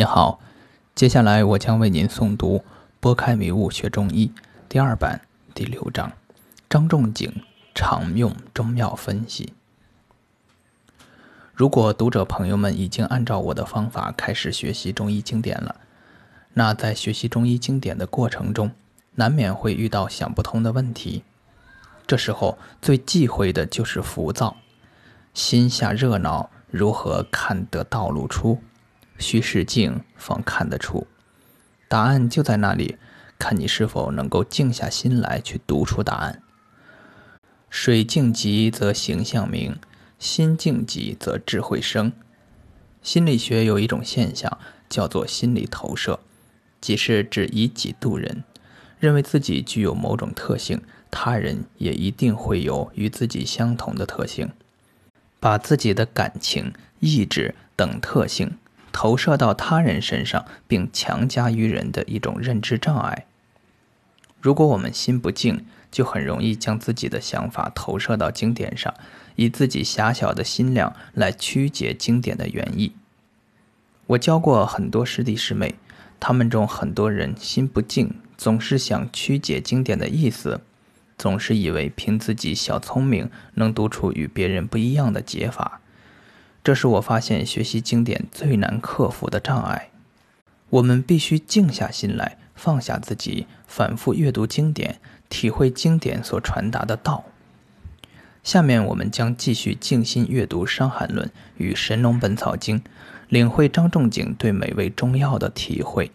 你好，接下来我将为您诵读《拨开迷雾学中医》第二版第六章：张仲景常用中药分析。如果读者朋友们已经按照我的方法开始学习中医经典了，那在学习中医经典的过程中，难免会遇到想不通的问题。这时候最忌讳的就是浮躁，心下热闹，如何看得道路出？须是静，方看得出。答案就在那里，看你是否能够静下心来去读出答案。水静极则形象明，心静极则智慧生。心理学有一种现象，叫做心理投射，即是指以己度人，认为自己具有某种特性，他人也一定会有与自己相同的特性，把自己的感情、意志等特性。投射到他人身上，并强加于人的一种认知障碍。如果我们心不静，就很容易将自己的想法投射到经典上，以自己狭小的心量来曲解经典的原意。我教过很多师弟师妹，他们中很多人心不静，总是想曲解经典的意思，总是以为凭自己小聪明能读出与别人不一样的解法。这是我发现学习经典最难克服的障碍。我们必须静下心来，放下自己，反复阅读经典，体会经典所传达的道。下面我们将继续静心阅读《伤寒论》与《神农本草经》，领会张仲景对每味中药的体会。